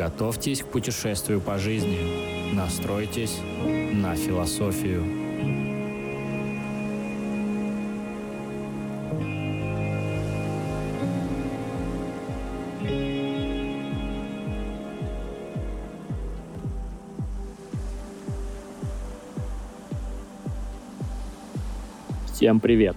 Приготовьтесь к путешествию по жизни. Настройтесь на философию. Всем привет!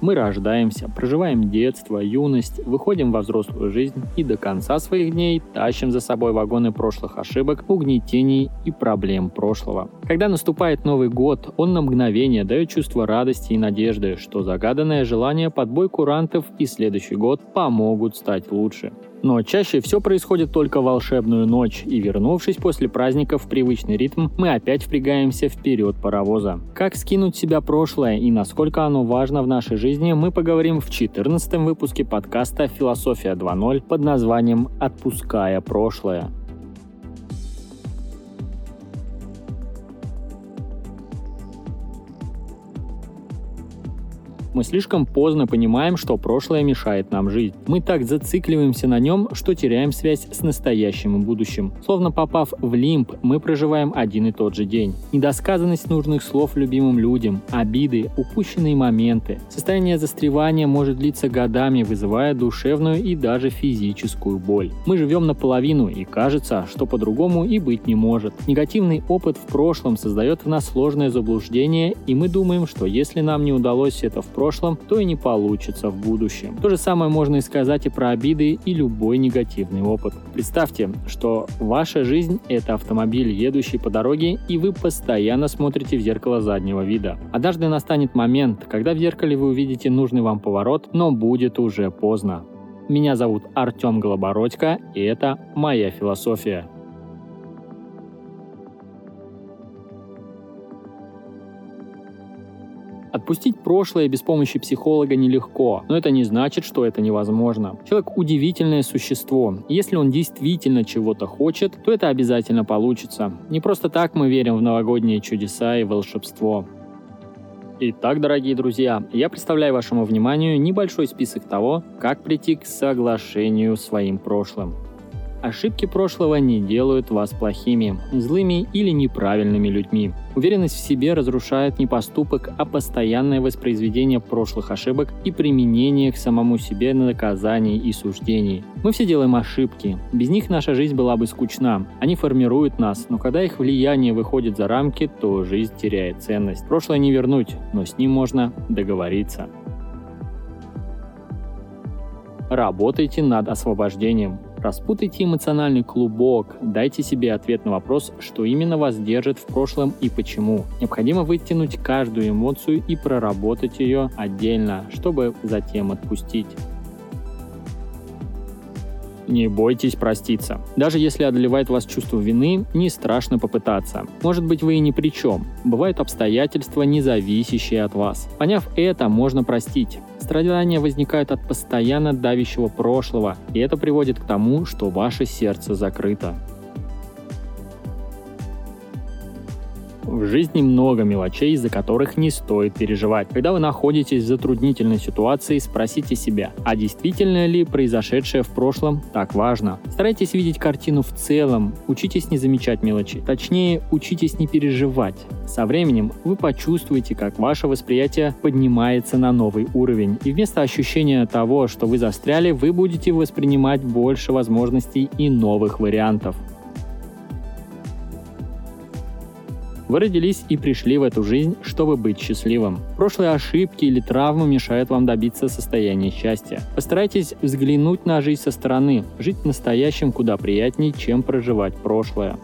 Мы рождаемся, проживаем детство, юность, выходим во взрослую жизнь и до конца своих дней тащим за собой вагоны прошлых ошибок, угнетений и проблем прошлого. Когда наступает Новый год, он на мгновение дает чувство радости и надежды, что загаданное желание под бой курантов и следующий год помогут стать лучше. Но чаще все происходит только в волшебную ночь, и вернувшись после праздника в привычный ритм, мы опять впрягаемся вперед паровоза. Как скинуть себя прошлое и насколько оно важно в нашей жизни, мы поговорим в 14 выпуске подкаста «Философия 2.0» под названием «Отпуская прошлое». Мы слишком поздно понимаем, что прошлое мешает нам жить. Мы так зацикливаемся на нем, что теряем связь с настоящим и будущим. Словно попав в лимб, мы проживаем один и тот же день. Недосказанность нужных слов любимым людям, обиды, упущенные моменты. Состояние застревания может длиться годами, вызывая душевную и даже физическую боль. Мы живем наполовину, и кажется, что по-другому и быть не может. Негативный опыт в прошлом создает в нас сложное заблуждение, и мы думаем, что если нам не удалось это в прошлом, прошлом, то и не получится в будущем. То же самое можно и сказать и про обиды и любой негативный опыт. Представьте, что ваша жизнь — это автомобиль, едущий по дороге, и вы постоянно смотрите в зеркало заднего вида. Однажды настанет момент, когда в зеркале вы увидите нужный вам поворот, но будет уже поздно. Меня зовут Артем Голобородько, и это моя философия. Отпустить прошлое без помощи психолога нелегко, но это не значит, что это невозможно. Человек удивительное существо. Если он действительно чего-то хочет, то это обязательно получится. Не просто так мы верим в новогодние чудеса и волшебство. Итак, дорогие друзья, я представляю вашему вниманию небольшой список того, как прийти к соглашению своим прошлым. Ошибки прошлого не делают вас плохими, злыми или неправильными людьми. Уверенность в себе разрушает не поступок, а постоянное воспроизведение прошлых ошибок и применение к самому себе наказаний и суждений. Мы все делаем ошибки. Без них наша жизнь была бы скучна. Они формируют нас, но когда их влияние выходит за рамки, то жизнь теряет ценность. Прошлое не вернуть, но с ним можно договориться. Работайте над освобождением. Распутайте эмоциональный клубок, дайте себе ответ на вопрос, что именно вас держит в прошлом и почему. Необходимо вытянуть каждую эмоцию и проработать ее отдельно, чтобы затем отпустить. Не бойтесь проститься. Даже если одолевает вас чувство вины, не страшно попытаться. Может быть, вы и ни при чем. Бывают обстоятельства, не зависящие от вас. Поняв это, можно простить. Страдания возникают от постоянно давящего прошлого, и это приводит к тому, что ваше сердце закрыто. В жизни много мелочей, из-за которых не стоит переживать. Когда вы находитесь в затруднительной ситуации, спросите себя, а действительно ли произошедшее в прошлом так важно? Старайтесь видеть картину в целом, учитесь не замечать мелочи. Точнее, учитесь не переживать. Со временем вы почувствуете, как ваше восприятие поднимается на новый уровень. И вместо ощущения того, что вы застряли, вы будете воспринимать больше возможностей и новых вариантов. Вы родились и пришли в эту жизнь, чтобы быть счастливым. Прошлые ошибки или травмы мешают вам добиться состояния счастья. Постарайтесь взглянуть на жизнь со стороны. Жить настоящим куда приятнее, чем проживать прошлое.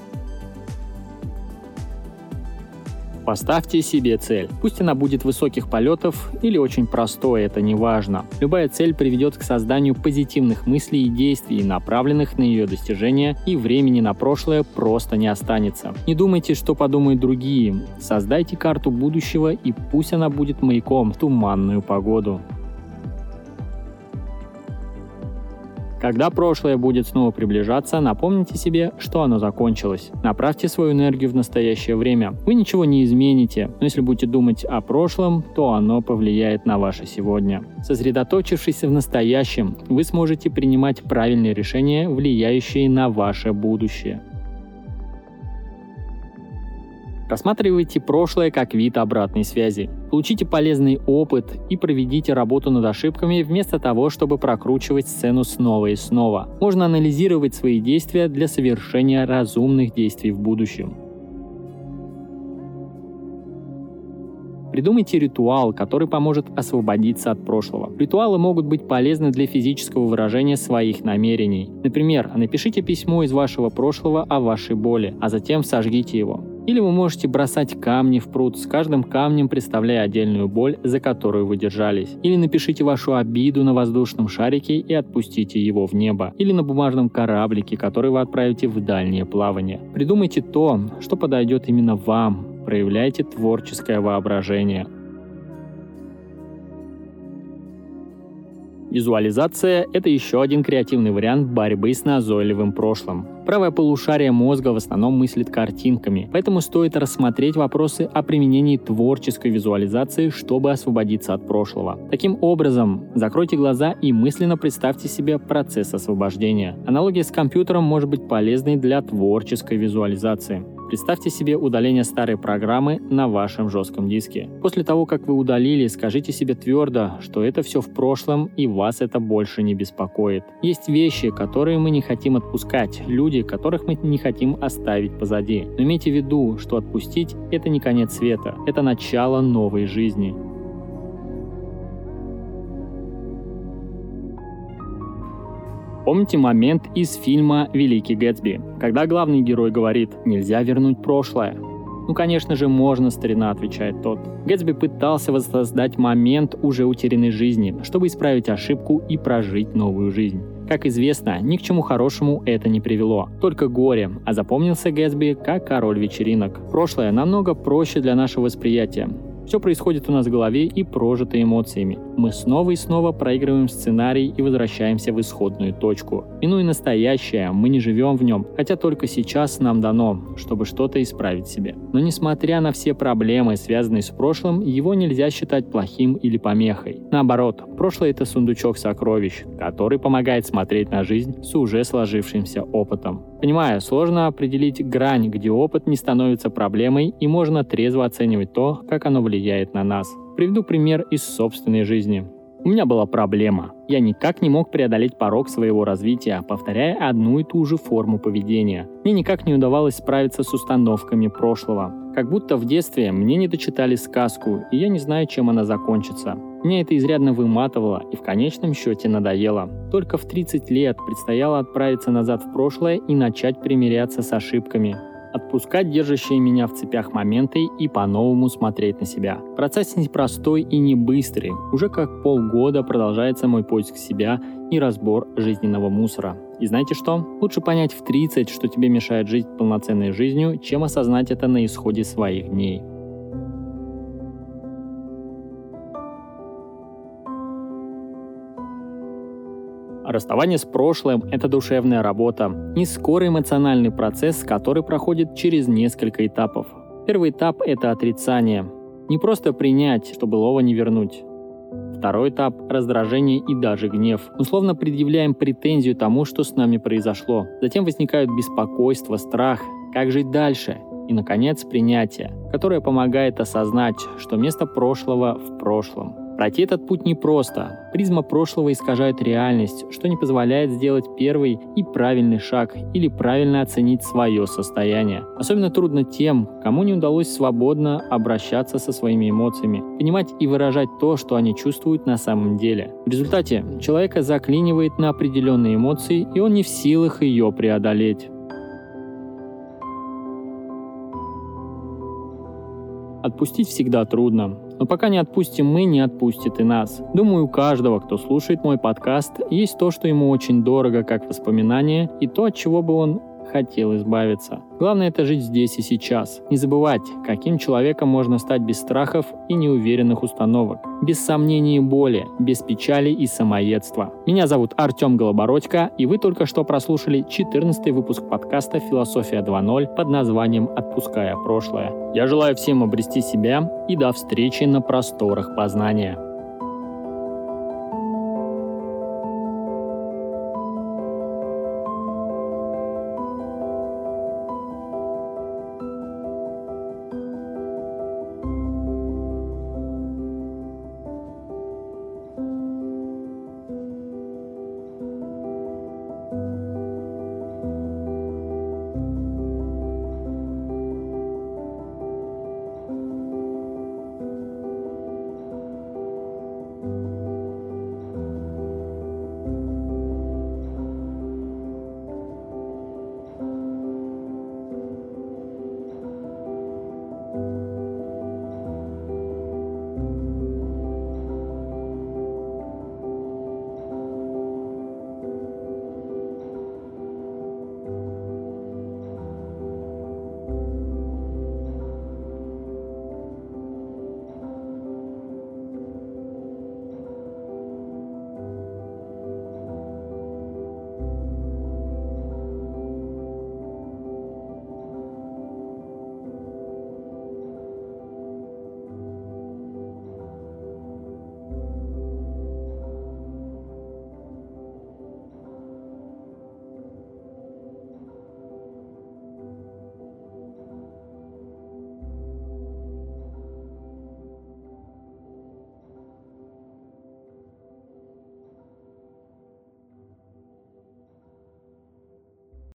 Поставьте себе цель. Пусть она будет высоких полетов или очень простой, это не важно. Любая цель приведет к созданию позитивных мыслей и действий, направленных на ее достижение, и времени на прошлое просто не останется. Не думайте, что подумают другие. Создайте карту будущего, и пусть она будет маяком в туманную погоду. Когда прошлое будет снова приближаться, напомните себе, что оно закончилось. Направьте свою энергию в настоящее время. Вы ничего не измените, но если будете думать о прошлом, то оно повлияет на ваше сегодня. Сосредоточившись в настоящем, вы сможете принимать правильные решения, влияющие на ваше будущее. Рассматривайте прошлое как вид обратной связи. Получите полезный опыт и проведите работу над ошибками вместо того, чтобы прокручивать сцену снова и снова. Можно анализировать свои действия для совершения разумных действий в будущем. Придумайте ритуал, который поможет освободиться от прошлого. Ритуалы могут быть полезны для физического выражения своих намерений. Например, напишите письмо из вашего прошлого о вашей боли, а затем сожгите его. Или вы можете бросать камни в пруд, с каждым камнем представляя отдельную боль, за которую вы держались. Или напишите вашу обиду на воздушном шарике и отпустите его в небо. Или на бумажном кораблике, который вы отправите в дальнее плавание. Придумайте то, что подойдет именно вам, проявляйте творческое воображение. Визуализация – это еще один креативный вариант борьбы с назойливым прошлым. Правое полушарие мозга в основном мыслит картинками, поэтому стоит рассмотреть вопросы о применении творческой визуализации, чтобы освободиться от прошлого. Таким образом, закройте глаза и мысленно представьте себе процесс освобождения. Аналогия с компьютером может быть полезной для творческой визуализации. Представьте себе удаление старой программы на вашем жестком диске. После того, как вы удалили, скажите себе твердо, что это все в прошлом и вас это больше не беспокоит. Есть вещи, которые мы не хотим отпускать, люди, которых мы не хотим оставить позади. Но имейте в виду, что отпустить – это не конец света, это начало новой жизни. Помните момент из фильма «Великий Гэтсби», когда главный герой говорит «нельзя вернуть прошлое». «Ну, конечно же, можно, старина», — отвечает тот. Гэтсби пытался воссоздать момент уже утерянной жизни, чтобы исправить ошибку и прожить новую жизнь. Как известно, ни к чему хорошему это не привело, только горе, а запомнился Гэтсби как король вечеринок. Прошлое намного проще для нашего восприятия. Все происходит у нас в голове и прожито эмоциями. Мы снова и снова проигрываем сценарий и возвращаемся в исходную точку. Минуя настоящее, мы не живем в нем, хотя только сейчас нам дано, чтобы что-то исправить себе. Но несмотря на все проблемы, связанные с прошлым, его нельзя считать плохим или помехой. Наоборот, прошлое это сундучок сокровищ, который помогает смотреть на жизнь с уже сложившимся опытом. Понимаю, сложно определить грань, где опыт не становится проблемой и можно трезво оценивать то, как оно влияет на нас. Приведу пример из собственной жизни. У меня была проблема. Я никак не мог преодолеть порог своего развития, повторяя одну и ту же форму поведения. Мне никак не удавалось справиться с установками прошлого. Как будто в детстве мне не дочитали сказку, и я не знаю, чем она закончится. Меня это изрядно выматывало и в конечном счете надоело. Только в 30 лет предстояло отправиться назад в прошлое и начать примиряться с ошибками, отпускать держащие меня в цепях моменты и по-новому смотреть на себя. Процесс непростой и не быстрый. Уже как полгода продолжается мой поиск себя и разбор жизненного мусора. И знаете что? Лучше понять в 30, что тебе мешает жить полноценной жизнью, чем осознать это на исходе своих дней. Расставание с прошлым – это душевная работа, не скорый эмоциональный процесс, который проходит через несколько этапов. Первый этап – это отрицание. Не просто принять, что былого не вернуть. Второй этап – раздражение и даже гнев. Условно предъявляем претензию тому, что с нами произошло. Затем возникают беспокойство, страх. Как жить дальше? И, наконец, принятие, которое помогает осознать, что место прошлого в прошлом – Пройти этот путь непросто. Призма прошлого искажает реальность, что не позволяет сделать первый и правильный шаг или правильно оценить свое состояние. Особенно трудно тем, кому не удалось свободно обращаться со своими эмоциями, понимать и выражать то, что они чувствуют на самом деле. В результате человека заклинивает на определенные эмоции, и он не в силах ее преодолеть. Отпустить всегда трудно, но пока не отпустим мы, не отпустит и нас. Думаю, у каждого, кто слушает мой подкаст, есть то, что ему очень дорого, как воспоминание, и то, от чего бы он хотел избавиться. Главное это жить здесь и сейчас. Не забывать, каким человеком можно стать без страхов и неуверенных установок, без сомнений и боли, без печали и самоедства. Меня зовут Артем Голобородько, и вы только что прослушали 14 выпуск подкаста «Философия 2.0» под названием «Отпуская прошлое». Я желаю всем обрести себя и до встречи на просторах познания.